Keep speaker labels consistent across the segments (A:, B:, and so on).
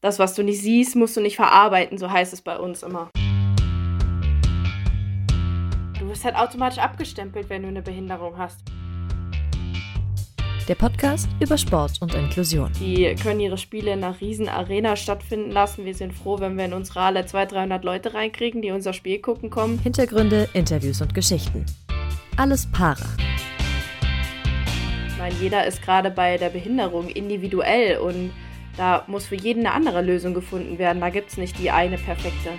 A: Das, was du nicht siehst, musst du nicht verarbeiten, so heißt es bei uns immer. Du wirst halt automatisch abgestempelt, wenn du eine Behinderung hast.
B: Der Podcast über Sport und Inklusion.
A: Die können ihre Spiele in einer riesen Arena stattfinden lassen. Wir sind froh, wenn wir in unsere Halle 200, 300 Leute reinkriegen, die unser Spiel gucken kommen.
B: Hintergründe, Interviews und Geschichten. Alles para.
A: Ich meine, jeder ist gerade bei der Behinderung individuell und da muss für jeden eine andere Lösung gefunden werden. Da gibt es nicht die eine perfekte.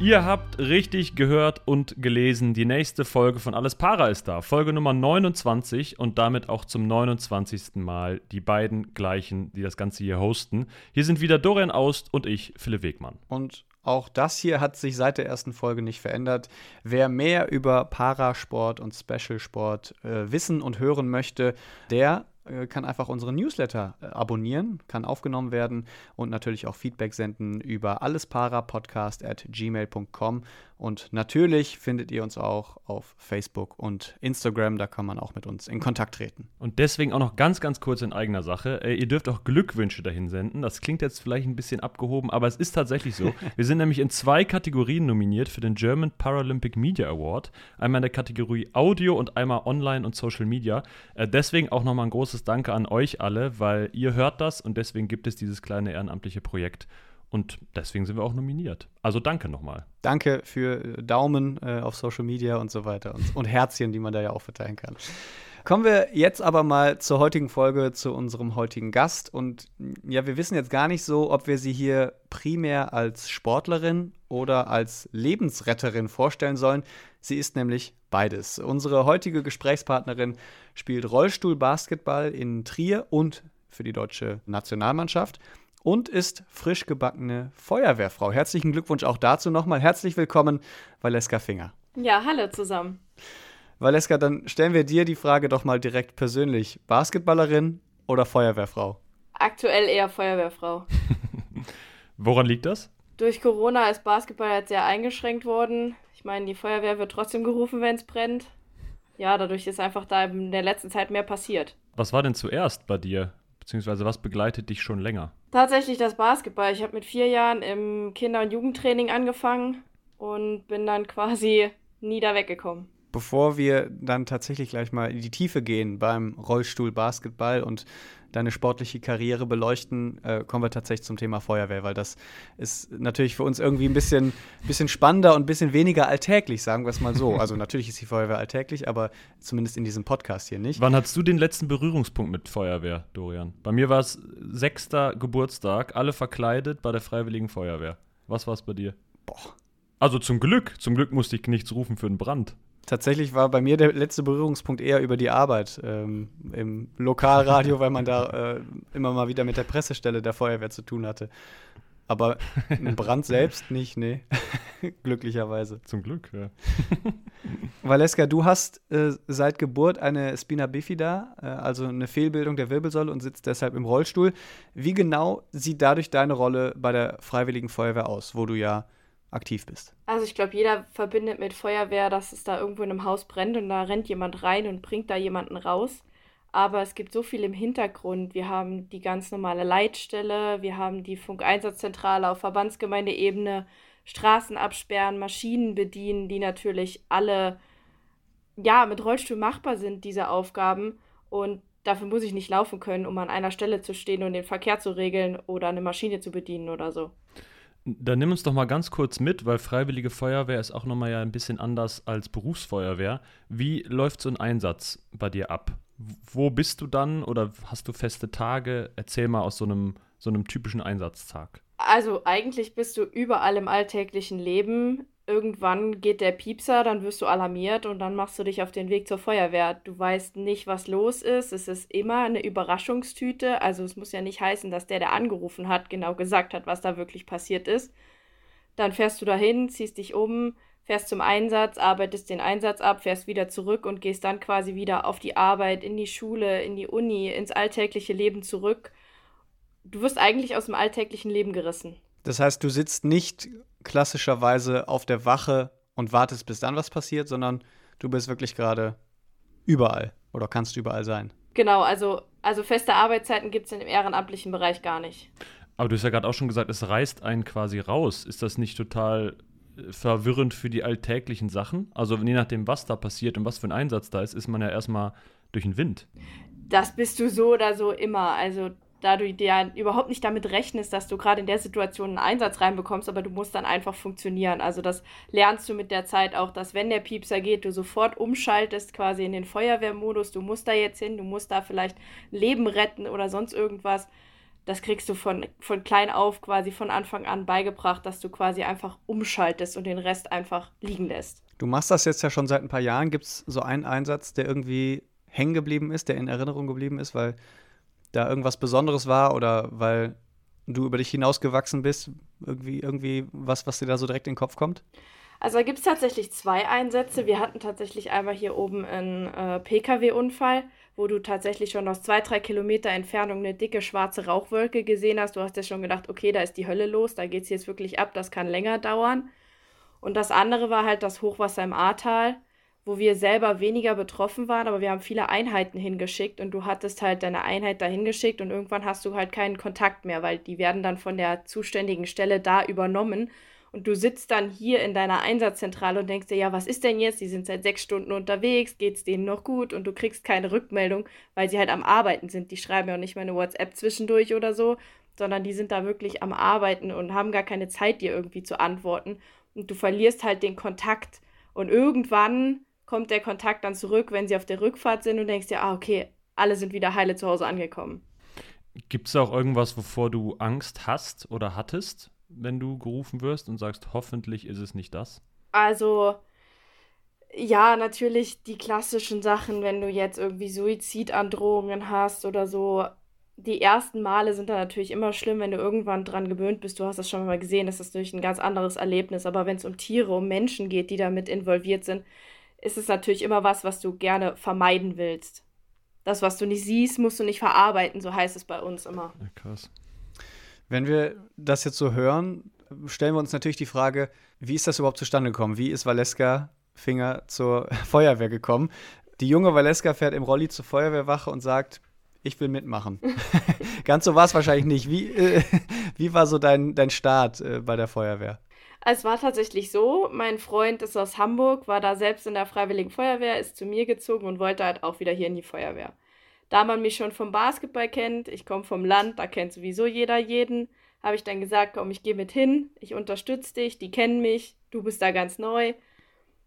C: Ihr habt richtig gehört und gelesen. Die nächste Folge von Alles Para ist da. Folge Nummer 29 und damit auch zum 29. Mal die beiden gleichen, die das Ganze hier hosten. Hier sind wieder Dorian Aust und ich, Philipp Wegmann.
D: Und auch das hier hat sich seit der ersten Folge nicht verändert. Wer mehr über Parasport und Specialsport äh, wissen und hören möchte, der kann einfach unseren Newsletter äh, abonnieren, kann aufgenommen werden und natürlich auch Feedback senden über allesparapodcast at gmail.com. Und natürlich findet ihr uns auch auf Facebook und Instagram, da kann man auch mit uns in Kontakt treten.
C: Und deswegen auch noch ganz, ganz kurz in eigener Sache. Äh, ihr dürft auch Glückwünsche dahin senden. Das klingt jetzt vielleicht ein bisschen abgehoben, aber es ist tatsächlich so. Wir sind nämlich in zwei Kategorien nominiert für den German Paralympic Media Award. Einmal in der Kategorie Audio und einmal Online und Social Media. Äh, deswegen auch nochmal ein großes Danke an euch alle, weil ihr hört das und deswegen gibt es dieses kleine ehrenamtliche Projekt. Und deswegen sind wir auch nominiert. Also danke nochmal.
D: Danke für Daumen äh, auf Social Media und so weiter und, und Herzchen, die man da ja auch verteilen kann. Kommen wir jetzt aber mal zur heutigen Folge, zu unserem heutigen Gast. Und ja, wir wissen jetzt gar nicht so, ob wir sie hier primär als Sportlerin oder als Lebensretterin vorstellen sollen. Sie ist nämlich beides. Unsere heutige Gesprächspartnerin spielt Rollstuhlbasketball in Trier und für die deutsche Nationalmannschaft und ist frisch gebackene Feuerwehrfrau. Herzlichen Glückwunsch auch dazu nochmal. Herzlich willkommen, Valeska Finger.
A: Ja, hallo zusammen.
D: Valeska, dann stellen wir dir die Frage doch mal direkt persönlich. Basketballerin oder Feuerwehrfrau?
A: Aktuell eher Feuerwehrfrau.
C: Woran liegt das?
A: Durch Corona ist Basketball jetzt sehr eingeschränkt worden. Ich meine, die Feuerwehr wird trotzdem gerufen, wenn es brennt. Ja, dadurch ist einfach da in der letzten Zeit mehr passiert.
C: Was war denn zuerst bei dir? Beziehungsweise was begleitet dich schon länger?
A: Tatsächlich das Basketball. Ich habe mit vier Jahren im Kinder- und Jugendtraining angefangen und bin dann quasi nie da weggekommen.
D: Bevor wir dann tatsächlich gleich mal in die Tiefe gehen beim Rollstuhl Basketball und deine sportliche Karriere beleuchten, äh, kommen wir tatsächlich zum Thema Feuerwehr, weil das ist natürlich für uns irgendwie ein bisschen, bisschen spannender und ein bisschen weniger alltäglich, sagen wir es mal so. Also natürlich ist die Feuerwehr alltäglich, aber zumindest in diesem Podcast hier nicht.
C: Wann hattest du den letzten Berührungspunkt mit Feuerwehr, Dorian? Bei mir war es sechster Geburtstag, alle verkleidet bei der Freiwilligen Feuerwehr. Was war es bei dir?
D: Boah.
C: Also zum Glück, zum Glück musste ich nichts rufen für einen Brand.
D: Tatsächlich war bei mir der letzte Berührungspunkt eher über die Arbeit ähm, im Lokalradio, weil man da äh, immer mal wieder mit der Pressestelle der Feuerwehr zu tun hatte. Aber ein Brand selbst nicht, nee. Glücklicherweise.
C: Zum Glück, ja.
D: Valeska, du hast äh, seit Geburt eine Spina bifida, äh, also eine Fehlbildung der Wirbelsäule und sitzt deshalb im Rollstuhl. Wie genau sieht dadurch deine Rolle bei der Freiwilligen Feuerwehr aus, wo du ja aktiv bist?
A: Also ich glaube, jeder verbindet mit Feuerwehr, dass es da irgendwo in einem Haus brennt und da rennt jemand rein und bringt da jemanden raus. Aber es gibt so viel im Hintergrund. Wir haben die ganz normale Leitstelle, wir haben die Funkeinsatzzentrale auf Verbandsgemeindeebene, Straßen absperren, Maschinen bedienen, die natürlich alle ja mit Rollstuhl machbar sind, diese Aufgaben. Und dafür muss ich nicht laufen können, um an einer Stelle zu stehen und den Verkehr zu regeln oder eine Maschine zu bedienen oder so.
C: Dann nimm uns doch mal ganz kurz mit, weil Freiwillige Feuerwehr ist auch nochmal ja ein bisschen anders als Berufsfeuerwehr. Wie läuft so ein Einsatz bei dir ab? Wo bist du dann oder hast du feste Tage? Erzähl mal aus so einem, so einem typischen Einsatzdag.
A: Also eigentlich bist du überall im alltäglichen Leben irgendwann geht der Piepser, dann wirst du alarmiert und dann machst du dich auf den Weg zur Feuerwehr. Du weißt nicht, was los ist. Es ist immer eine Überraschungstüte. Also es muss ja nicht heißen, dass der, der angerufen hat, genau gesagt hat, was da wirklich passiert ist. Dann fährst du dahin, ziehst dich um, fährst zum Einsatz, arbeitest den Einsatz ab, fährst wieder zurück und gehst dann quasi wieder auf die Arbeit, in die Schule, in die Uni, ins alltägliche Leben zurück. Du wirst eigentlich aus dem alltäglichen Leben gerissen.
D: Das heißt, du sitzt nicht klassischerweise auf der Wache und wartest, bis dann was passiert, sondern du bist wirklich gerade überall oder kannst überall sein.
A: Genau, also Also feste Arbeitszeiten gibt es im ehrenamtlichen Bereich gar nicht.
C: Aber du hast ja gerade auch schon gesagt, es reißt einen quasi raus. Ist das nicht total äh, verwirrend für die alltäglichen Sachen? Also je nachdem, was da passiert und was für ein Einsatz da ist, ist man ja erstmal durch den Wind.
A: Das bist du so oder so immer. Also da du dir überhaupt nicht damit rechnest, dass du gerade in der Situation einen Einsatz reinbekommst, aber du musst dann einfach funktionieren. Also das lernst du mit der Zeit auch, dass wenn der Piepser geht, du sofort umschaltest quasi in den Feuerwehrmodus. Du musst da jetzt hin, du musst da vielleicht Leben retten oder sonst irgendwas. Das kriegst du von, von klein auf quasi von Anfang an beigebracht, dass du quasi einfach umschaltest und den Rest einfach liegen lässt.
D: Du machst das jetzt ja schon seit ein paar Jahren. Gibt es so einen Einsatz, der irgendwie hängen geblieben ist, der in Erinnerung geblieben ist, weil da irgendwas Besonderes war oder weil du über dich hinausgewachsen bist? Irgendwie, irgendwie was, was dir da so direkt in den Kopf kommt?
A: Also da gibt es tatsächlich zwei Einsätze. Wir hatten tatsächlich einmal hier oben einen äh, Pkw-Unfall, wo du tatsächlich schon aus zwei, drei Kilometer Entfernung eine dicke schwarze Rauchwolke gesehen hast. Du hast ja schon gedacht, okay, da ist die Hölle los, da geht es jetzt wirklich ab, das kann länger dauern. Und das andere war halt das Hochwasser im Ahrtal wo wir selber weniger betroffen waren, aber wir haben viele Einheiten hingeschickt und du hattest halt deine Einheit dahin geschickt und irgendwann hast du halt keinen Kontakt mehr, weil die werden dann von der zuständigen Stelle da übernommen und du sitzt dann hier in deiner Einsatzzentrale und denkst dir, ja, was ist denn jetzt? Die sind seit sechs Stunden unterwegs, geht's denen noch gut und du kriegst keine Rückmeldung, weil sie halt am Arbeiten sind. Die schreiben ja auch nicht mal eine WhatsApp zwischendurch oder so, sondern die sind da wirklich am Arbeiten und haben gar keine Zeit, dir irgendwie zu antworten. Und du verlierst halt den Kontakt. Und irgendwann kommt der Kontakt dann zurück, wenn sie auf der Rückfahrt sind und denkst dir, ah, okay, alle sind wieder heile zu Hause angekommen.
C: Gibt es auch irgendwas, wovor du Angst hast oder hattest, wenn du gerufen wirst und sagst, hoffentlich ist es nicht das?
A: Also, ja, natürlich die klassischen Sachen, wenn du jetzt irgendwie Suizidandrohungen hast oder so. Die ersten Male sind dann natürlich immer schlimm, wenn du irgendwann dran gewöhnt bist. Du hast das schon mal gesehen, das ist natürlich ein ganz anderes Erlebnis. Aber wenn es um Tiere, um Menschen geht, die damit involviert sind, ist es natürlich immer was, was du gerne vermeiden willst. Das, was du nicht siehst, musst du nicht verarbeiten, so heißt es bei uns immer.
C: Ja, krass.
D: Wenn wir das jetzt so hören, stellen wir uns natürlich die Frage, wie ist das überhaupt zustande gekommen? Wie ist Valeska Finger zur Feuerwehr gekommen? Die junge Valeska fährt im Rolli zur Feuerwehrwache und sagt, ich will mitmachen. Ganz so war es wahrscheinlich nicht. Wie, äh, wie war so dein, dein Start äh, bei der Feuerwehr?
A: Es war tatsächlich so, mein Freund ist aus Hamburg, war da selbst in der Freiwilligen Feuerwehr, ist zu mir gezogen und wollte halt auch wieder hier in die Feuerwehr. Da man mich schon vom Basketball kennt, ich komme vom Land, da kennt sowieso jeder jeden, habe ich dann gesagt, komm, ich gehe mit hin, ich unterstütze dich, die kennen mich, du bist da ganz neu.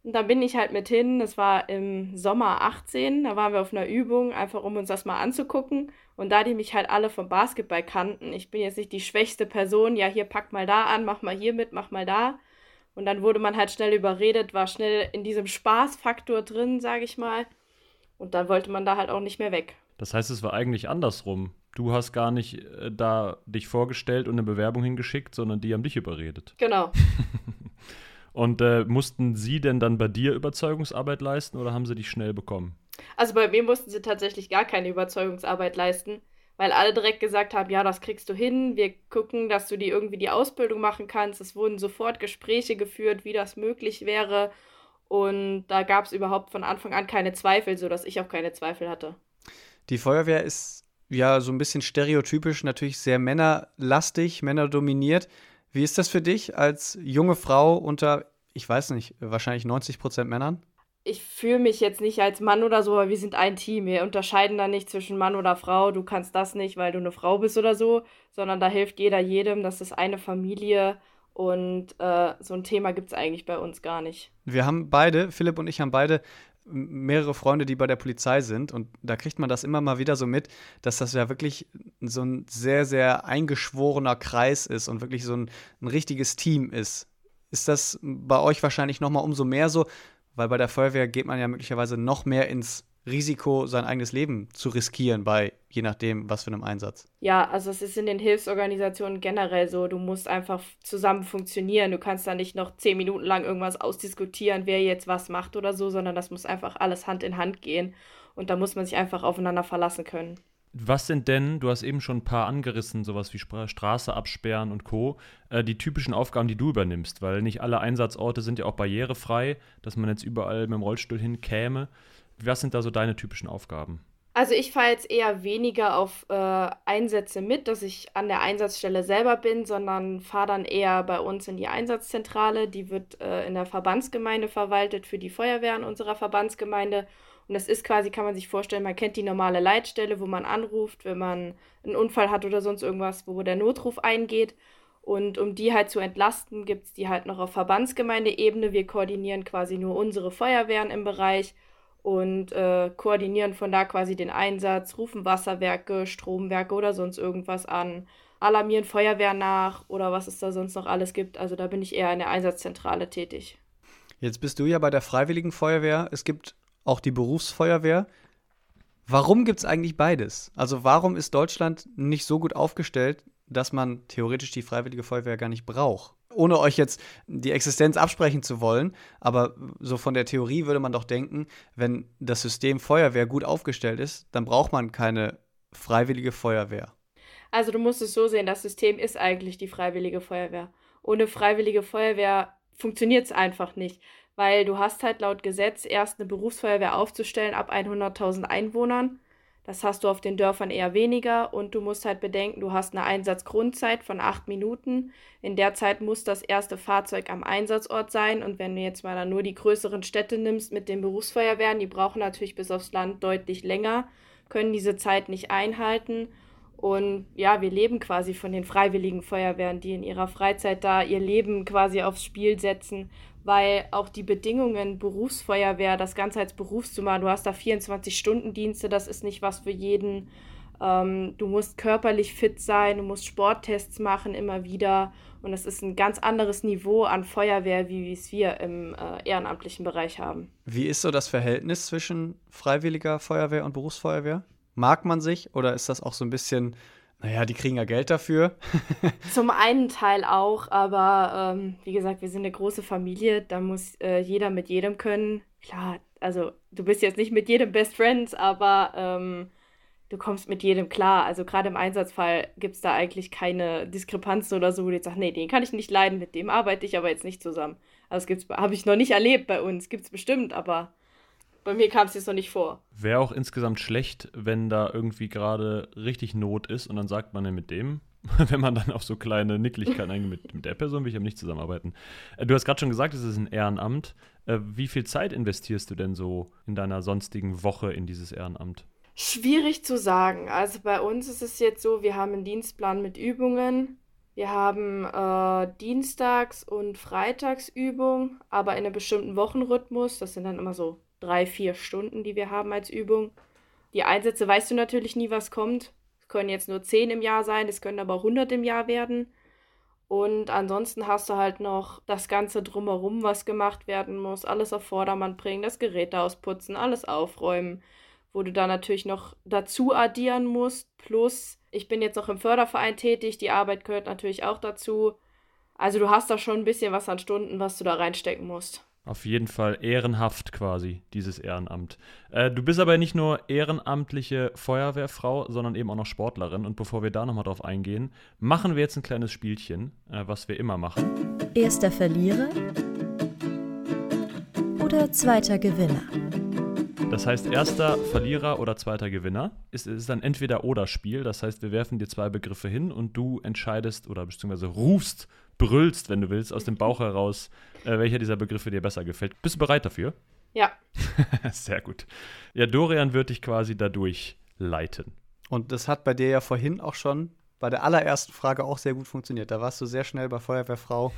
A: Und dann bin ich halt mit hin, das war im Sommer 18, da waren wir auf einer Übung, einfach um uns das mal anzugucken. Und da die mich halt alle vom Basketball kannten, ich bin jetzt nicht die schwächste Person, ja, hier pack mal da an, mach mal hier mit, mach mal da. Und dann wurde man halt schnell überredet, war schnell in diesem Spaßfaktor drin, sage ich mal. Und dann wollte man da halt auch nicht mehr weg.
C: Das heißt, es war eigentlich andersrum. Du hast gar nicht äh, da dich vorgestellt und eine Bewerbung hingeschickt, sondern die haben dich überredet.
A: Genau.
C: und äh, mussten sie denn dann bei dir Überzeugungsarbeit leisten oder haben sie dich schnell bekommen?
A: Also bei mir mussten sie tatsächlich gar keine Überzeugungsarbeit leisten, weil alle direkt gesagt haben, ja, das kriegst du hin, wir gucken, dass du dir irgendwie die Ausbildung machen kannst. Es wurden sofort Gespräche geführt, wie das möglich wäre. Und da gab es überhaupt von Anfang an keine Zweifel, sodass ich auch keine Zweifel hatte.
D: Die Feuerwehr ist ja so ein bisschen stereotypisch, natürlich sehr männerlastig, männerdominiert. Wie ist das für dich als junge Frau unter, ich weiß nicht, wahrscheinlich 90 Prozent Männern?
A: Ich fühle mich jetzt nicht als Mann oder so, aber wir sind ein Team. Wir unterscheiden da nicht zwischen Mann oder Frau. Du kannst das nicht, weil du eine Frau bist oder so, sondern da hilft jeder jedem. Das ist eine Familie und äh, so ein Thema gibt es eigentlich bei uns gar nicht.
D: Wir haben beide, Philipp und ich haben beide mehrere Freunde, die bei der Polizei sind und da kriegt man das immer mal wieder so mit, dass das ja wirklich so ein sehr, sehr eingeschworener Kreis ist und wirklich so ein, ein richtiges Team ist. Ist das bei euch wahrscheinlich nochmal umso mehr so? Weil bei der Feuerwehr geht man ja möglicherweise noch mehr ins Risiko, sein eigenes Leben zu riskieren bei je nachdem, was für einem Einsatz.
A: Ja, also es ist in den Hilfsorganisationen generell so, du musst einfach zusammen funktionieren. Du kannst da nicht noch zehn Minuten lang irgendwas ausdiskutieren, wer jetzt was macht oder so, sondern das muss einfach alles Hand in Hand gehen. Und da muss man sich einfach aufeinander verlassen können.
C: Was sind denn, du hast eben schon ein paar angerissen, sowas wie Straße absperren und Co., äh, die typischen Aufgaben, die du übernimmst? Weil nicht alle Einsatzorte sind ja auch barrierefrei, dass man jetzt überall mit dem Rollstuhl hinkäme. Was sind da so deine typischen Aufgaben?
A: Also ich fahre jetzt eher weniger auf äh, Einsätze mit, dass ich an der Einsatzstelle selber bin, sondern fahre dann eher bei uns in die Einsatzzentrale. Die wird äh, in der Verbandsgemeinde verwaltet für die Feuerwehren unserer Verbandsgemeinde. Und das ist quasi, kann man sich vorstellen, man kennt die normale Leitstelle, wo man anruft, wenn man einen Unfall hat oder sonst irgendwas, wo der Notruf eingeht. Und um die halt zu entlasten, gibt es die halt noch auf Verbandsgemeindeebene. Wir koordinieren quasi nur unsere Feuerwehren im Bereich und äh, koordinieren von da quasi den Einsatz, rufen Wasserwerke, Stromwerke oder sonst irgendwas an, alarmieren Feuerwehr nach oder was es da sonst noch alles gibt. Also da bin ich eher in der Einsatzzentrale tätig.
D: Jetzt bist du ja bei der Freiwilligen Feuerwehr. Es gibt auch die Berufsfeuerwehr. Warum gibt es eigentlich beides? Also warum ist Deutschland nicht so gut aufgestellt, dass man theoretisch die Freiwillige Feuerwehr gar nicht braucht? Ohne euch jetzt die Existenz absprechen zu wollen, aber so von der Theorie würde man doch denken, wenn das System Feuerwehr gut aufgestellt ist, dann braucht man keine freiwillige Feuerwehr.
A: Also du musst es so sehen, das System ist eigentlich die freiwillige Feuerwehr. Ohne freiwillige Feuerwehr funktioniert es einfach nicht, weil du hast halt laut Gesetz erst eine Berufsfeuerwehr aufzustellen ab 100.000 Einwohnern das hast du auf den Dörfern eher weniger und du musst halt bedenken, du hast eine Einsatzgrundzeit von acht Minuten. In der Zeit muss das erste Fahrzeug am Einsatzort sein und wenn du jetzt mal dann nur die größeren Städte nimmst mit den Berufsfeuerwehren, die brauchen natürlich bis aufs Land deutlich länger, können diese Zeit nicht einhalten. Und ja, wir leben quasi von den freiwilligen Feuerwehren, die in ihrer Freizeit da ihr Leben quasi aufs Spiel setzen weil auch die Bedingungen Berufsfeuerwehr, das Ganze als Beruf zu machen, du hast da 24-Stunden-Dienste, das ist nicht was für jeden. Ähm, du musst körperlich fit sein, du musst Sporttests machen immer wieder und es ist ein ganz anderes Niveau an Feuerwehr, wie es wir im äh, ehrenamtlichen Bereich haben.
D: Wie ist so das Verhältnis zwischen freiwilliger Feuerwehr und Berufsfeuerwehr? Mag man sich oder ist das auch so ein bisschen naja, die kriegen ja Geld dafür.
A: Zum einen Teil auch, aber ähm, wie gesagt, wir sind eine große Familie, da muss äh, jeder mit jedem können. Klar, also du bist jetzt nicht mit jedem Best Friends, aber ähm, du kommst mit jedem klar. Also gerade im Einsatzfall gibt es da eigentlich keine Diskrepanz oder so, wo du jetzt sagst, nee, den kann ich nicht leiden, mit dem arbeite ich aber jetzt nicht zusammen. Also das habe ich noch nicht erlebt bei uns, gibt es bestimmt, aber bei mir kam es jetzt noch nicht vor.
C: Wäre auch insgesamt schlecht, wenn da irgendwie gerade richtig Not ist und dann sagt man ja mit dem, wenn man dann auf so kleine Nicklichkeiten eingeht, mit, mit der Person will ich aber nicht zusammenarbeiten. Äh, du hast gerade schon gesagt, es ist ein Ehrenamt. Äh, wie viel Zeit investierst du denn so in deiner sonstigen Woche in dieses Ehrenamt?
A: Schwierig zu sagen. Also bei uns ist es jetzt so, wir haben einen Dienstplan mit Übungen. Wir haben äh, Dienstags- und Freitagsübung, aber in einem bestimmten Wochenrhythmus. Das sind dann immer so drei, vier Stunden, die wir haben als Übung. Die Einsätze weißt du natürlich nie, was kommt. Es können jetzt nur zehn im Jahr sein, es können aber 100 im Jahr werden. Und ansonsten hast du halt noch das Ganze drumherum, was gemacht werden muss. Alles auf Vordermann bringen, das Gerät ausputzen, alles aufräumen. Wo du da natürlich noch dazu addieren musst. Plus, ich bin jetzt noch im Förderverein tätig, die Arbeit gehört natürlich auch dazu. Also du hast da schon ein bisschen was an Stunden, was du da reinstecken musst.
C: Auf jeden Fall ehrenhaft quasi, dieses Ehrenamt. Äh, du bist aber nicht nur ehrenamtliche Feuerwehrfrau, sondern eben auch noch Sportlerin. Und bevor wir da nochmal drauf eingehen, machen wir jetzt ein kleines Spielchen, äh, was wir immer machen.
B: Erster Verlierer oder zweiter Gewinner?
C: Das heißt, erster Verlierer oder zweiter Gewinner ist, ist ein Entweder-Oder-Spiel. Das heißt, wir werfen dir zwei Begriffe hin und du entscheidest oder beziehungsweise rufst brüllst, wenn du willst, aus dem Bauch heraus, äh, welcher dieser Begriffe dir besser gefällt. Bist du bereit dafür?
A: Ja.
C: Sehr gut. Ja, Dorian wird dich quasi dadurch leiten.
D: Und das hat bei dir ja vorhin auch schon bei der allerersten Frage auch sehr gut funktioniert. Da warst du sehr schnell bei Feuerwehrfrau,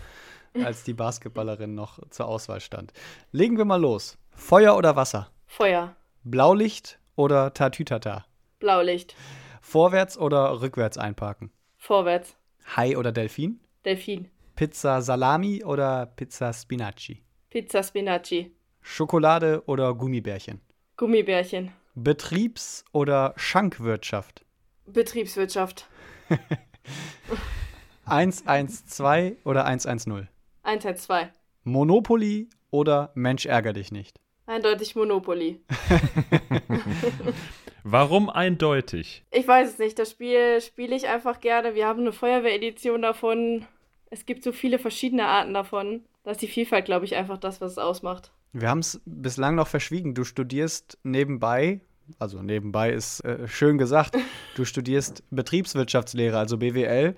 D: als die Basketballerin noch zur Auswahl stand. Legen wir mal los. Feuer oder Wasser?
A: Feuer.
D: Blaulicht oder Tatütata?
A: Blaulicht.
D: Vorwärts oder rückwärts einparken?
A: Vorwärts.
D: Hai oder Delfin?
A: Delfin.
D: Pizza Salami oder Pizza Spinaci?
A: Pizza Spinaci.
D: Schokolade oder Gummibärchen?
A: Gummibärchen.
D: Betriebs- oder Schankwirtschaft?
A: Betriebswirtschaft.
D: 112 oder 110?
A: 112.
D: Monopoly oder Mensch ärger dich nicht?
A: Eindeutig Monopoly.
C: Warum eindeutig?
A: Ich weiß es nicht. Das Spiel spiele ich einfach gerne. Wir haben eine Feuerwehredition davon. Es gibt so viele verschiedene Arten davon. Da ist die Vielfalt, glaube ich, einfach das, was es ausmacht.
D: Wir haben es bislang noch verschwiegen. Du studierst nebenbei also nebenbei ist äh, schön gesagt, du studierst Betriebswirtschaftslehre, also BWL,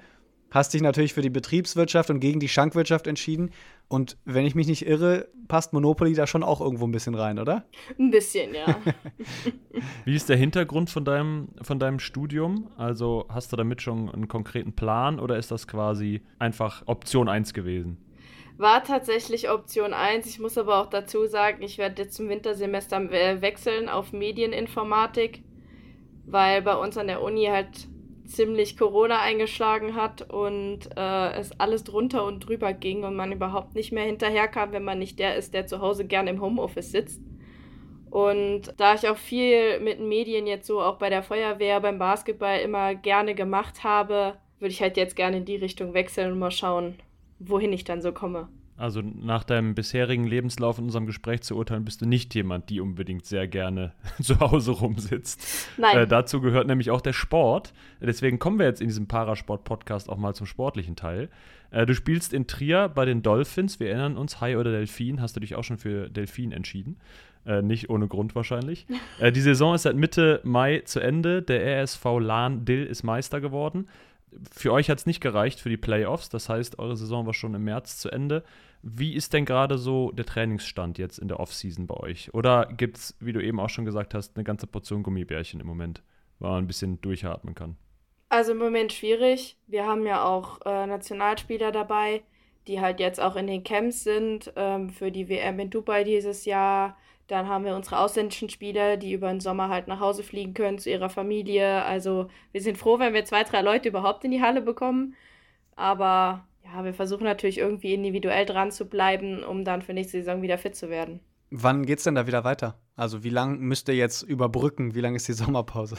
D: hast dich natürlich für die Betriebswirtschaft und gegen die Schankwirtschaft entschieden. Und wenn ich mich nicht irre, passt Monopoly da schon auch irgendwo ein bisschen rein, oder?
A: Ein bisschen, ja.
C: Wie ist der Hintergrund von deinem, von deinem Studium? Also hast du damit schon einen konkreten Plan oder ist das quasi einfach Option 1 gewesen?
A: War tatsächlich Option 1. Ich muss aber auch dazu sagen, ich werde jetzt zum Wintersemester wechseln auf Medieninformatik, weil bei uns an der Uni halt ziemlich Corona eingeschlagen hat und äh, es alles drunter und drüber ging und man überhaupt nicht mehr hinterherkam, wenn man nicht der ist, der zu Hause gern im Homeoffice sitzt. Und da ich auch viel mit Medien jetzt so auch bei der Feuerwehr, beim Basketball immer gerne gemacht habe, würde ich halt jetzt gerne in die Richtung wechseln und mal schauen, wohin ich dann so komme.
C: Also nach deinem bisherigen Lebenslauf in unserem Gespräch zu urteilen, bist du nicht jemand, die unbedingt sehr gerne zu Hause rumsitzt.
A: Nein.
C: Äh, dazu gehört nämlich auch der Sport. Deswegen kommen wir jetzt in diesem Parasport-Podcast auch mal zum sportlichen Teil. Äh, du spielst in Trier bei den Dolphins. Wir erinnern uns, Hai oder Delfin. Hast du dich auch schon für Delfin entschieden? Äh, nicht ohne Grund wahrscheinlich. Äh, die Saison ist seit Mitte Mai zu Ende. Der RSV Lahn Dill ist Meister geworden. Für euch hat es nicht gereicht für die Playoffs. Das heißt, eure Saison war schon im März zu Ende. Wie ist denn gerade so der Trainingsstand jetzt in der Offseason bei euch? Oder gibt es, wie du eben auch schon gesagt hast, eine ganze Portion Gummibärchen im Moment, wo man ein bisschen durchatmen kann?
A: Also im Moment schwierig. Wir haben ja auch äh, Nationalspieler dabei, die halt jetzt auch in den Camps sind ähm, für die WM in Dubai dieses Jahr. Dann haben wir unsere ausländischen Spieler, die über den Sommer halt nach Hause fliegen können zu ihrer Familie. Also wir sind froh, wenn wir zwei, drei Leute überhaupt in die Halle bekommen. Aber ja, wir versuchen natürlich irgendwie individuell dran zu bleiben, um dann für nächste Saison wieder fit zu werden.
D: Wann geht es denn da wieder weiter? Also wie lange müsst ihr jetzt überbrücken? Wie lange ist die Sommerpause?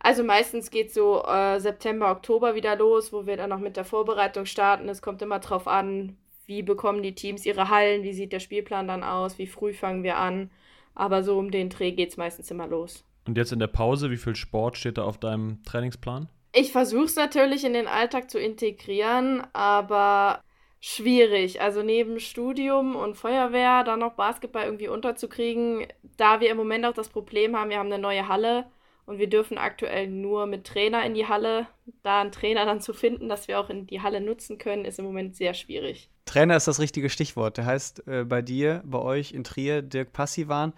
A: Also meistens geht so äh, September, Oktober wieder los, wo wir dann noch mit der Vorbereitung starten. Es kommt immer drauf an, wie bekommen die Teams ihre Hallen, wie sieht der Spielplan dann aus, wie früh fangen wir an. Aber so um den Dreh geht es meistens immer los.
C: Und jetzt in der Pause, wie viel Sport steht da auf deinem Trainingsplan?
A: Ich versuche es natürlich in den Alltag zu integrieren, aber schwierig. Also neben Studium und Feuerwehr dann noch Basketball irgendwie unterzukriegen, da wir im Moment auch das Problem haben, wir haben eine neue Halle und wir dürfen aktuell nur mit Trainer in die Halle. Da einen Trainer dann zu finden, dass wir auch in die Halle nutzen können, ist im Moment sehr schwierig.
D: Trainer ist das richtige Stichwort. Der heißt äh, bei dir, bei euch in Trier Dirk Passivan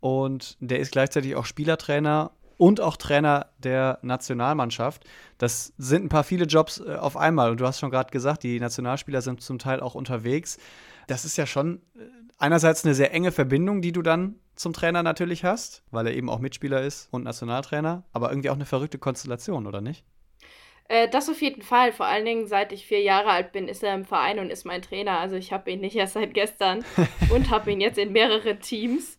D: und der ist gleichzeitig auch Spielertrainer und auch Trainer der Nationalmannschaft. Das sind ein paar viele Jobs äh, auf einmal. Und du hast schon gerade gesagt, die Nationalspieler sind zum Teil auch unterwegs. Das ist ja schon äh, einerseits eine sehr enge Verbindung, die du dann zum Trainer natürlich hast, weil er eben auch Mitspieler ist und Nationaltrainer, aber irgendwie auch eine verrückte Konstellation, oder nicht?
A: Äh, das auf jeden Fall. Vor allen Dingen, seit ich vier Jahre alt bin, ist er im Verein und ist mein Trainer. Also ich habe ihn nicht erst seit gestern und habe ihn jetzt in mehreren Teams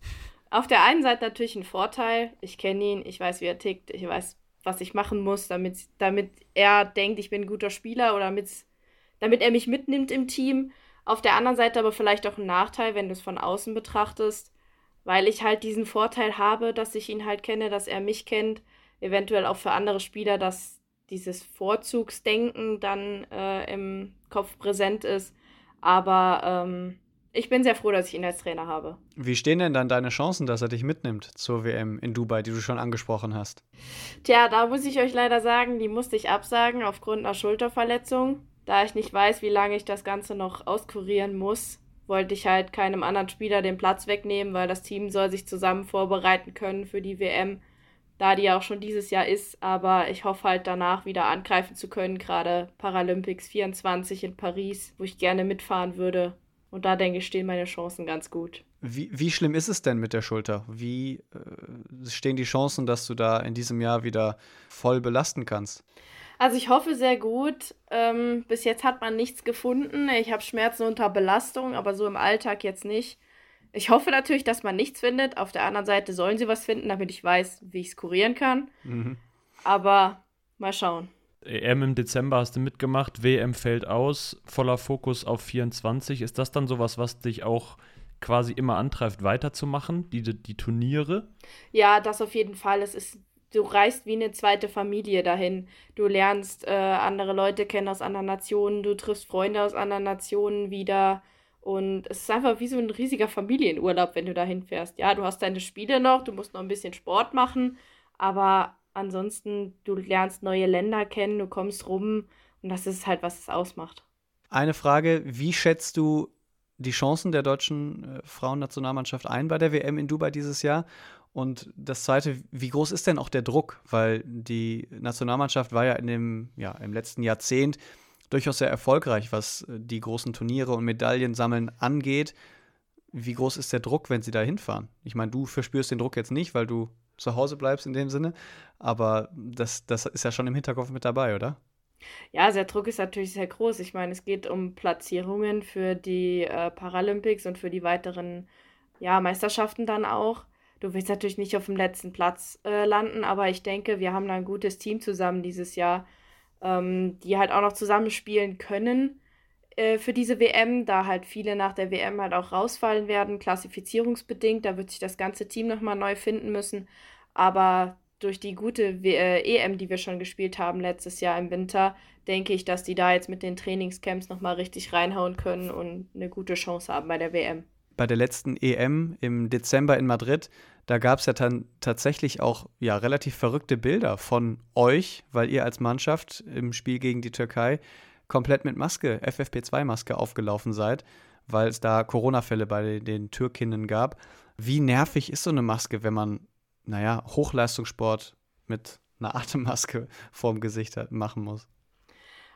A: auf der einen Seite natürlich ein Vorteil. Ich kenne ihn, ich weiß, wie er tickt, ich weiß, was ich machen muss, damit, damit er denkt, ich bin ein guter Spieler oder damit, er mich mitnimmt im Team. Auf der anderen Seite aber vielleicht auch ein Nachteil, wenn du es von außen betrachtest, weil ich halt diesen Vorteil habe, dass ich ihn halt kenne, dass er mich kennt. Eventuell auch für andere Spieler, dass dieses Vorzugsdenken dann äh, im Kopf präsent ist. Aber ähm, ich bin sehr froh, dass ich ihn als Trainer habe.
D: Wie stehen denn dann deine Chancen, dass er dich mitnimmt zur WM in Dubai, die du schon angesprochen hast?
A: Tja, da muss ich euch leider sagen, die musste ich absagen aufgrund einer Schulterverletzung. Da ich nicht weiß, wie lange ich das Ganze noch auskurieren muss, wollte ich halt keinem anderen Spieler den Platz wegnehmen, weil das Team soll sich zusammen vorbereiten können für die WM, da die ja auch schon dieses Jahr ist. Aber ich hoffe halt danach wieder angreifen zu können, gerade Paralympics 24 in Paris, wo ich gerne mitfahren würde. Und da denke ich, stehen meine Chancen ganz gut.
D: Wie, wie schlimm ist es denn mit der Schulter? Wie äh, stehen die Chancen, dass du da in diesem Jahr wieder voll belasten kannst?
A: Also ich hoffe sehr gut. Ähm, bis jetzt hat man nichts gefunden. Ich habe Schmerzen unter Belastung, aber so im Alltag jetzt nicht. Ich hoffe natürlich, dass man nichts findet. Auf der anderen Seite sollen sie was finden, damit ich weiß, wie ich es kurieren kann. Mhm. Aber mal schauen.
C: EM im Dezember hast du mitgemacht, WM fällt aus, voller Fokus auf 24. Ist das dann sowas, was dich auch quasi immer antreibt, weiterzumachen, die, die Turniere?
A: Ja, das auf jeden Fall. Es ist, du reist wie eine zweite Familie dahin. Du lernst äh, andere Leute kennen aus anderen Nationen, du triffst Freunde aus anderen Nationen wieder. Und es ist einfach wie so ein riesiger Familienurlaub, wenn du da hinfährst. Ja, du hast deine Spiele noch, du musst noch ein bisschen Sport machen, aber ansonsten, du lernst neue Länder kennen, du kommst rum und das ist halt, was es ausmacht.
D: Eine Frage, wie schätzt du die Chancen der deutschen äh, Frauennationalmannschaft ein bei der WM in Dubai dieses Jahr? Und das Zweite, wie groß ist denn auch der Druck? Weil die Nationalmannschaft war ja in dem, ja, im letzten Jahrzehnt durchaus sehr erfolgreich, was äh, die großen Turniere und Medaillen sammeln angeht. Wie groß ist der Druck, wenn sie da hinfahren? Ich meine, du verspürst den Druck jetzt nicht, weil du zu Hause bleibst in dem Sinne, aber das, das ist ja schon im Hinterkopf mit dabei, oder?
A: Ja, der Druck ist natürlich sehr groß. Ich meine, es geht um Platzierungen für die äh, Paralympics und für die weiteren ja, Meisterschaften dann auch. Du willst natürlich nicht auf dem letzten Platz äh, landen, aber ich denke, wir haben da ein gutes Team zusammen dieses Jahr, ähm, die halt auch noch zusammenspielen können äh, für diese WM, da halt viele nach der WM halt auch rausfallen werden, klassifizierungsbedingt. Da wird sich das ganze Team nochmal neu finden müssen. Aber durch die gute w äh, EM, die wir schon gespielt haben letztes Jahr im Winter, denke ich, dass die da jetzt mit den Trainingscamps nochmal richtig reinhauen können und eine gute Chance haben bei der WM.
D: Bei der letzten EM im Dezember in Madrid, da gab es ja dann tatsächlich auch ja, relativ verrückte Bilder von euch, weil ihr als Mannschaft im Spiel gegen die Türkei komplett mit Maske, FFP2-Maske aufgelaufen seid, weil es da Corona-Fälle bei den Türkinnen gab. Wie nervig ist so eine Maske, wenn man naja, Hochleistungssport mit einer Atemmaske vorm Gesicht hat, machen muss.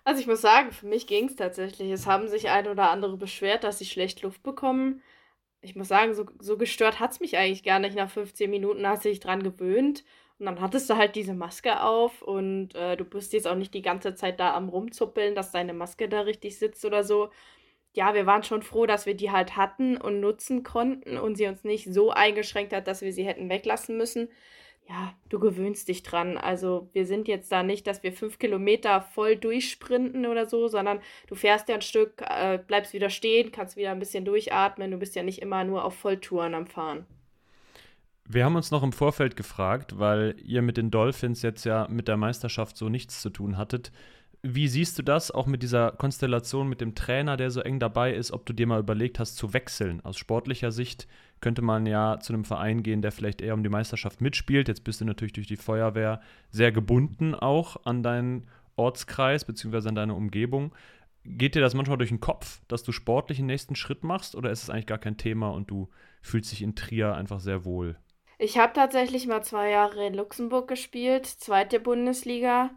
A: Also ich muss sagen, für mich ging es tatsächlich. Es haben sich ein oder andere beschwert, dass sie schlecht Luft bekommen. Ich muss sagen, so, so gestört hat es mich eigentlich gar nicht. Nach 15 Minuten hast du dich dran gewöhnt. Und dann hattest du halt diese Maske auf und äh, du bist jetzt auch nicht die ganze Zeit da am rumzuppeln, dass deine Maske da richtig sitzt oder so ja, wir waren schon froh, dass wir die halt hatten und nutzen konnten und sie uns nicht so eingeschränkt hat, dass wir sie hätten weglassen müssen. Ja, du gewöhnst dich dran. Also wir sind jetzt da nicht, dass wir fünf Kilometer voll durchsprinten oder so, sondern du fährst ja ein Stück, äh, bleibst wieder stehen, kannst wieder ein bisschen durchatmen. Du bist ja nicht immer nur auf Volltouren am Fahren.
C: Wir haben uns noch im Vorfeld gefragt, weil ihr mit den Dolphins jetzt ja mit der Meisterschaft so nichts zu tun hattet. Wie siehst du das auch mit dieser Konstellation mit dem Trainer, der so eng dabei ist, ob du dir mal überlegt hast zu wechseln? Aus sportlicher Sicht könnte man ja zu einem Verein gehen, der vielleicht eher um die Meisterschaft mitspielt. Jetzt bist du natürlich durch die Feuerwehr sehr gebunden auch an deinen Ortskreis bzw. an deine Umgebung. Geht dir das manchmal durch den Kopf, dass du sportlich den nächsten Schritt machst oder ist es eigentlich gar kein Thema und du fühlst dich in Trier einfach sehr wohl?
A: Ich habe tatsächlich mal zwei Jahre in Luxemburg gespielt, zweite Bundesliga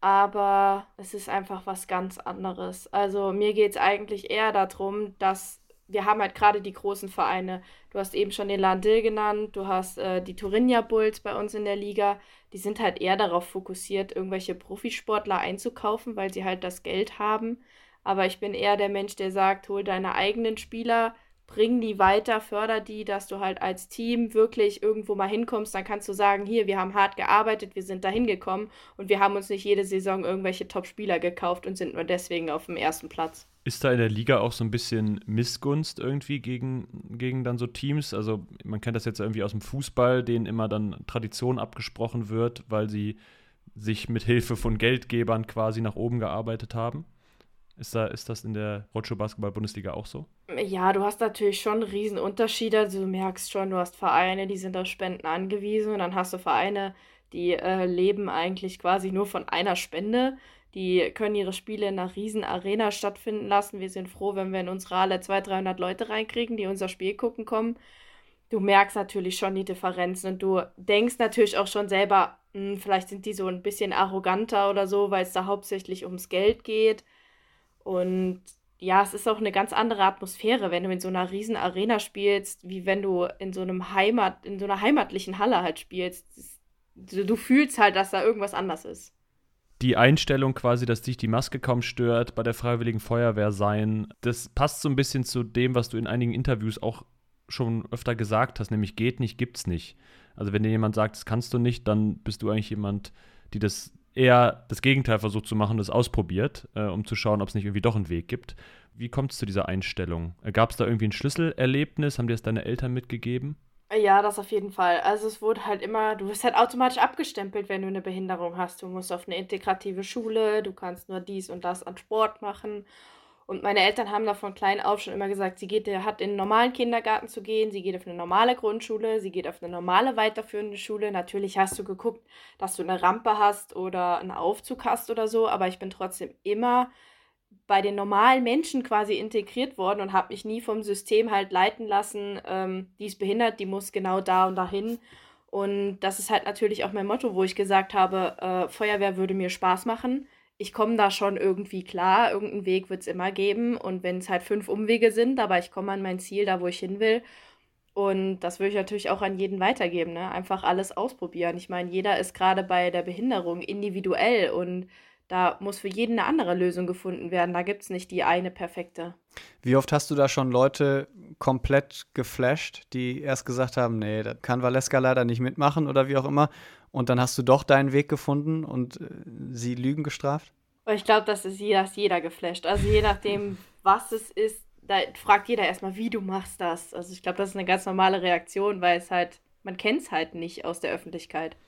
A: aber es ist einfach was ganz anderes. Also mir geht es eigentlich eher darum, dass wir haben halt gerade die großen Vereine. Du hast eben schon den Landil genannt, du hast äh, die Turinja Bulls bei uns in der Liga. Die sind halt eher darauf fokussiert, irgendwelche Profisportler einzukaufen, weil sie halt das Geld haben. Aber ich bin eher der Mensch, der sagt, hol deine eigenen Spieler, bring die weiter, förder die, dass du halt als Team wirklich irgendwo mal hinkommst. Dann kannst du sagen, hier, wir haben hart gearbeitet, wir sind da hingekommen und wir haben uns nicht jede Saison irgendwelche Top-Spieler gekauft und sind nur deswegen auf dem ersten Platz.
C: Ist da in der Liga auch so ein bisschen Missgunst irgendwie gegen, gegen dann so Teams? Also man kennt das jetzt irgendwie aus dem Fußball, denen immer dann Tradition abgesprochen wird, weil sie sich mit Hilfe von Geldgebern quasi nach oben gearbeitet haben. Ist, da, ist das in der Rotschow Basketball Bundesliga auch so?
A: Ja, du hast natürlich schon Riesenunterschiede. Also du merkst schon, du hast Vereine, die sind auf Spenden angewiesen und dann hast du Vereine, die äh, leben eigentlich quasi nur von einer Spende. Die können ihre Spiele in einer riesen Arena stattfinden lassen. Wir sind froh, wenn wir in unsere Halle 200, 300 Leute reinkriegen, die unser Spiel gucken kommen. Du merkst natürlich schon die Differenzen und du denkst natürlich auch schon selber, mh, hm, vielleicht sind die so ein bisschen arroganter oder so, weil es da hauptsächlich ums Geld geht. Und ja, es ist auch eine ganz andere Atmosphäre, wenn du in so einer riesen Arena spielst, wie wenn du in so einem Heimat, in so einer heimatlichen Halle halt spielst. Du, fühlst halt, dass da irgendwas anders ist.
C: Die Einstellung quasi, dass dich die Maske kaum stört, bei der Freiwilligen Feuerwehr sein, das passt so ein bisschen zu dem, was du in einigen Interviews auch schon öfter gesagt hast, nämlich geht nicht, gibt's nicht. Also wenn dir jemand sagt, das kannst du nicht, dann bist du eigentlich jemand, die das eher das Gegenteil versucht zu machen, das ausprobiert, äh, um zu schauen, ob es nicht irgendwie doch einen Weg gibt. Wie kommt es zu dieser Einstellung? Äh, Gab es da irgendwie ein Schlüsselerlebnis? Haben dir das deine Eltern mitgegeben?
A: Ja, das auf jeden Fall. Also es wurde halt immer, du wirst halt automatisch abgestempelt, wenn du eine Behinderung hast. Du musst auf eine integrative Schule, du kannst nur dies und das an Sport machen. Und meine Eltern haben da von klein auf schon immer gesagt, sie geht, hat in einen normalen Kindergarten zu gehen, sie geht auf eine normale Grundschule, sie geht auf eine normale weiterführende Schule. Natürlich hast du geguckt, dass du eine Rampe hast oder einen Aufzug hast oder so, aber ich bin trotzdem immer bei den normalen Menschen quasi integriert worden und habe mich nie vom System halt leiten lassen, ähm, die ist behindert, die muss genau da und dahin. Und das ist halt natürlich auch mein Motto, wo ich gesagt habe, äh, Feuerwehr würde mir Spaß machen ich komme da schon irgendwie klar. Irgendeinen Weg wird es immer geben. Und wenn es halt fünf Umwege sind, aber ich komme an mein Ziel, da wo ich hin will. Und das würde ich natürlich auch an jeden weitergeben. Ne? Einfach alles ausprobieren. Ich meine, jeder ist gerade bei der Behinderung individuell und da muss für jeden eine andere Lösung gefunden werden. Da gibt es nicht die eine perfekte.
D: Wie oft hast du da schon Leute komplett geflasht, die erst gesagt haben, nee, das kann Valeska leider nicht mitmachen oder wie auch immer. Und dann hast du doch deinen Weg gefunden und äh, sie Lügen gestraft?
A: Ich glaube, das ist jeder, ist jeder geflasht. Also je nachdem, was es ist, da fragt jeder erstmal, wie du machst das. Also ich glaube, das ist eine ganz normale Reaktion, weil es halt, man kennt es halt nicht aus der Öffentlichkeit.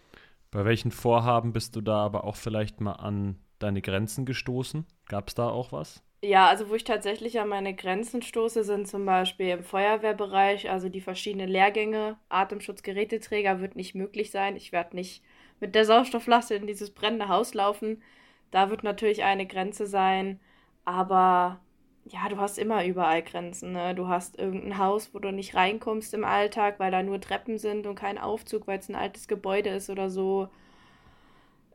C: Bei welchen Vorhaben bist du da aber auch vielleicht mal an deine Grenzen gestoßen? Gab es da auch was?
A: Ja, also wo ich tatsächlich an meine Grenzen stoße, sind zum Beispiel im Feuerwehrbereich, also die verschiedenen Lehrgänge. Atemschutzgeräteträger wird nicht möglich sein. Ich werde nicht mit der Sauerstofflaste in dieses brennende Haus laufen. Da wird natürlich eine Grenze sein. Aber ja, du hast immer überall Grenzen. Ne? Du hast irgendein Haus, wo du nicht reinkommst im Alltag, weil da nur Treppen sind und kein Aufzug, weil es ein altes Gebäude ist oder so.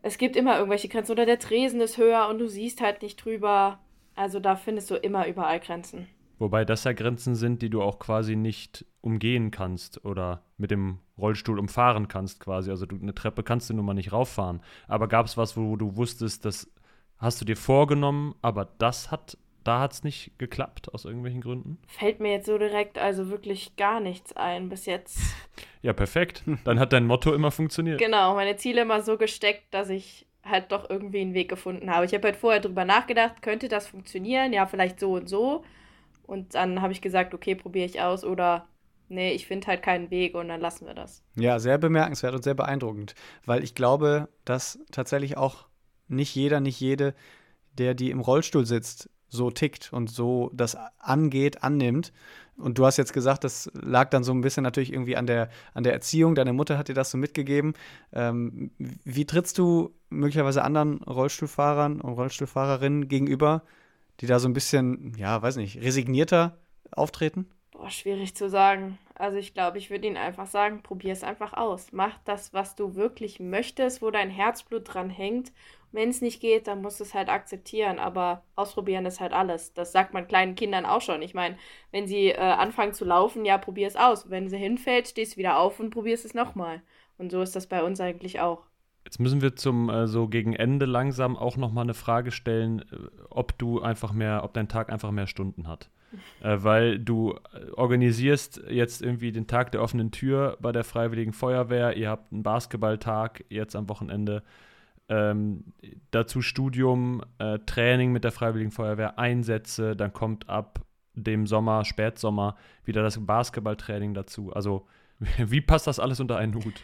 A: Es gibt immer irgendwelche Grenzen. Oder der Tresen ist höher und du siehst halt nicht drüber. Also da findest du immer überall Grenzen.
C: Wobei das ja Grenzen sind, die du auch quasi nicht umgehen kannst oder mit dem Rollstuhl umfahren kannst quasi. Also du, eine Treppe kannst du nun mal nicht rauffahren. Aber gab es was, wo du wusstest, das hast du dir vorgenommen, aber das hat, da hat es nicht geklappt aus irgendwelchen Gründen?
A: Fällt mir jetzt so direkt also wirklich gar nichts ein bis jetzt.
C: Ja, perfekt. Dann hat dein Motto immer funktioniert.
A: Genau, meine Ziele immer so gesteckt, dass ich halt doch irgendwie einen Weg gefunden habe. Ich habe halt vorher drüber nachgedacht, könnte das funktionieren? Ja, vielleicht so und so. Und dann habe ich gesagt, okay, probiere ich aus oder nee, ich finde halt keinen Weg und dann lassen wir das.
D: Ja, sehr bemerkenswert und sehr beeindruckend, weil ich glaube, dass tatsächlich auch nicht jeder, nicht jede, der die im Rollstuhl sitzt, so tickt und so das angeht, annimmt. Und du hast jetzt gesagt, das lag dann so ein bisschen natürlich irgendwie an der, an der Erziehung. Deine Mutter hat dir das so mitgegeben. Ähm, wie trittst du möglicherweise anderen Rollstuhlfahrern und Rollstuhlfahrerinnen gegenüber, die da so ein bisschen, ja, weiß nicht, resignierter auftreten?
A: Boah, schwierig zu sagen. Also ich glaube, ich würde ihnen einfach sagen, probier es einfach aus. Mach das, was du wirklich möchtest, wo dein Herzblut dran hängt wenn es nicht geht, dann musst du es halt akzeptieren. Aber ausprobieren ist halt alles. Das sagt man kleinen Kindern auch schon. Ich meine, wenn sie äh, anfangen zu laufen, ja, probier es aus. Wenn sie hinfällt, stehst du wieder auf und probierst es nochmal. Und so ist das bei uns eigentlich auch.
C: Jetzt müssen wir zum äh, so gegen Ende langsam auch nochmal eine Frage stellen, äh, ob du einfach mehr, ob dein Tag einfach mehr Stunden hat. äh, weil du äh, organisierst jetzt irgendwie den Tag der offenen Tür bei der Freiwilligen Feuerwehr, ihr habt einen Basketballtag jetzt am Wochenende ähm, dazu Studium, äh, Training mit der Freiwilligen Feuerwehr, Einsätze, dann kommt ab dem Sommer, Spätsommer wieder das Basketballtraining dazu. Also wie passt das alles unter einen Hut?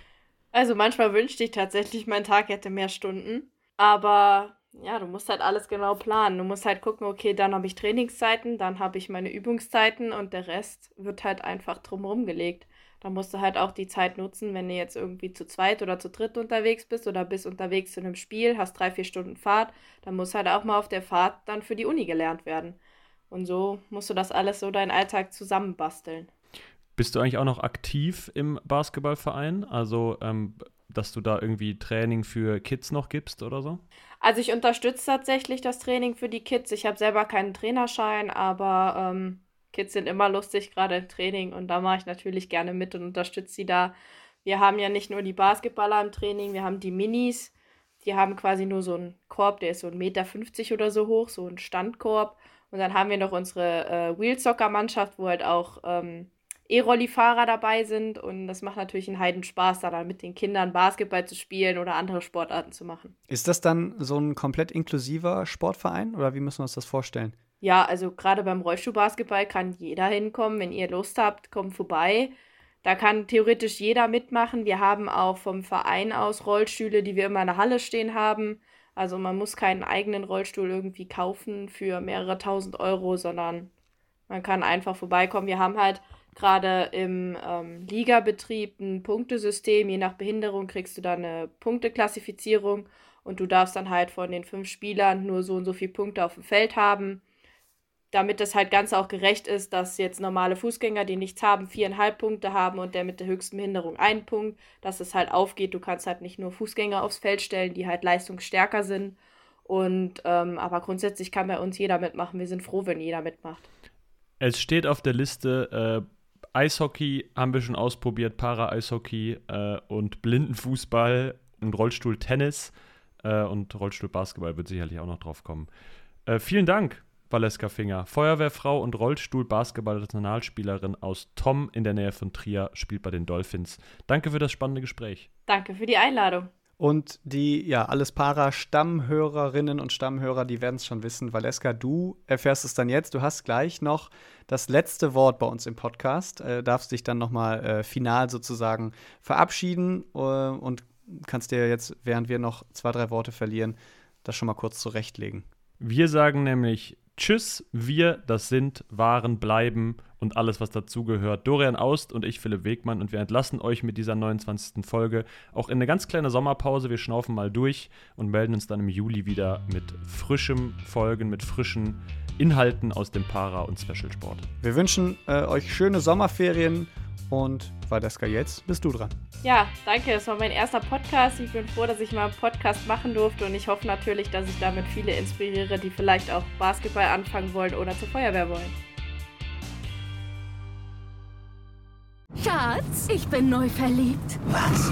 A: Also manchmal wünschte ich tatsächlich, mein Tag hätte mehr Stunden, aber ja, du musst halt alles genau planen. Du musst halt gucken, okay, dann habe ich Trainingszeiten, dann habe ich meine Übungszeiten und der Rest wird halt einfach drumherum gelegt. Da musst du halt auch die Zeit nutzen, wenn du jetzt irgendwie zu zweit oder zu dritt unterwegs bist oder bist unterwegs zu einem Spiel, hast drei, vier Stunden Fahrt, dann muss halt auch mal auf der Fahrt dann für die Uni gelernt werden. Und so musst du das alles so deinen Alltag zusammenbasteln.
C: Bist du eigentlich auch noch aktiv im Basketballverein? Also, ähm, dass du da irgendwie Training für Kids noch gibst oder so?
A: Also ich unterstütze tatsächlich das Training für die Kids. Ich habe selber keinen Trainerschein, aber ähm, Kids sind immer lustig, gerade im Training. Und da mache ich natürlich gerne mit und unterstütze sie da. Wir haben ja nicht nur die Basketballer im Training, wir haben die Minis. Die haben quasi nur so einen Korb, der ist so 1,50 Meter oder so hoch, so ein Standkorb. Und dann haben wir noch unsere äh, Wheelsoccer-Mannschaft, wo halt auch ähm, E-Rolli-Fahrer dabei sind. Und das macht natürlich einen Heidenspaß, da dann mit den Kindern Basketball zu spielen oder andere Sportarten zu machen.
D: Ist das dann so ein komplett inklusiver Sportverein oder wie müssen wir uns das vorstellen?
A: Ja, also gerade beim Rollstuhlbasketball kann jeder hinkommen. Wenn ihr Lust habt, kommt vorbei. Da kann theoretisch jeder mitmachen. Wir haben auch vom Verein aus Rollstühle, die wir immer in der Halle stehen haben. Also man muss keinen eigenen Rollstuhl irgendwie kaufen für mehrere tausend Euro, sondern man kann einfach vorbeikommen. Wir haben halt gerade im ähm, Ligabetrieb ein Punktesystem. Je nach Behinderung kriegst du da eine Punkteklassifizierung und du darfst dann halt von den fünf Spielern nur so und so viele Punkte auf dem Feld haben damit das halt ganz auch gerecht ist, dass jetzt normale Fußgänger, die nichts haben, viereinhalb Punkte haben und der mit der höchsten Behinderung einen Punkt, dass es halt aufgeht. Du kannst halt nicht nur Fußgänger aufs Feld stellen, die halt leistungsstärker sind. Und ähm, aber grundsätzlich kann bei uns jeder mitmachen. Wir sind froh, wenn jeder mitmacht.
C: Es steht auf der Liste äh, Eishockey haben wir schon ausprobiert, Para-Eishockey äh, und Blindenfußball und Rollstuhl-Tennis äh, und Rollstuhl-Basketball wird sicherlich auch noch drauf kommen. Äh, vielen Dank Valeska Finger, Feuerwehrfrau und Rollstuhl-Basketball-Nationalspielerin aus Tom in der Nähe von Trier, spielt bei den Dolphins. Danke für das spannende Gespräch.
A: Danke für die Einladung.
D: Und die, ja, alles Para-Stammhörerinnen und Stammhörer, die werden es schon wissen. Valeska, du erfährst es dann jetzt. Du hast gleich noch das letzte Wort bei uns im Podcast. Äh, darfst dich dann nochmal äh, final sozusagen verabschieden äh, und kannst dir jetzt, während wir noch zwei, drei Worte verlieren, das schon mal kurz zurechtlegen.
C: Wir sagen nämlich Tschüss, wir, das sind, waren, bleiben und alles, was dazugehört. Dorian Aust und ich, Philipp Wegmann, und wir entlassen euch mit dieser 29. Folge auch in eine ganz kleine Sommerpause. Wir schnaufen mal durch und melden uns dann im Juli wieder mit frischem Folgen, mit frischen Inhalten aus dem Para- und Special-Sport.
D: Wir wünschen äh, euch schöne Sommerferien und Vadeska, jetzt bist du dran.
A: Ja, danke. Es war mein erster Podcast. Ich bin froh, dass ich mal einen Podcast machen durfte und ich hoffe natürlich, dass ich damit viele inspiriere, die vielleicht auch Basketball anfangen wollen oder zur Feuerwehr wollen.
E: Schatz, ich bin neu verliebt.
F: Was?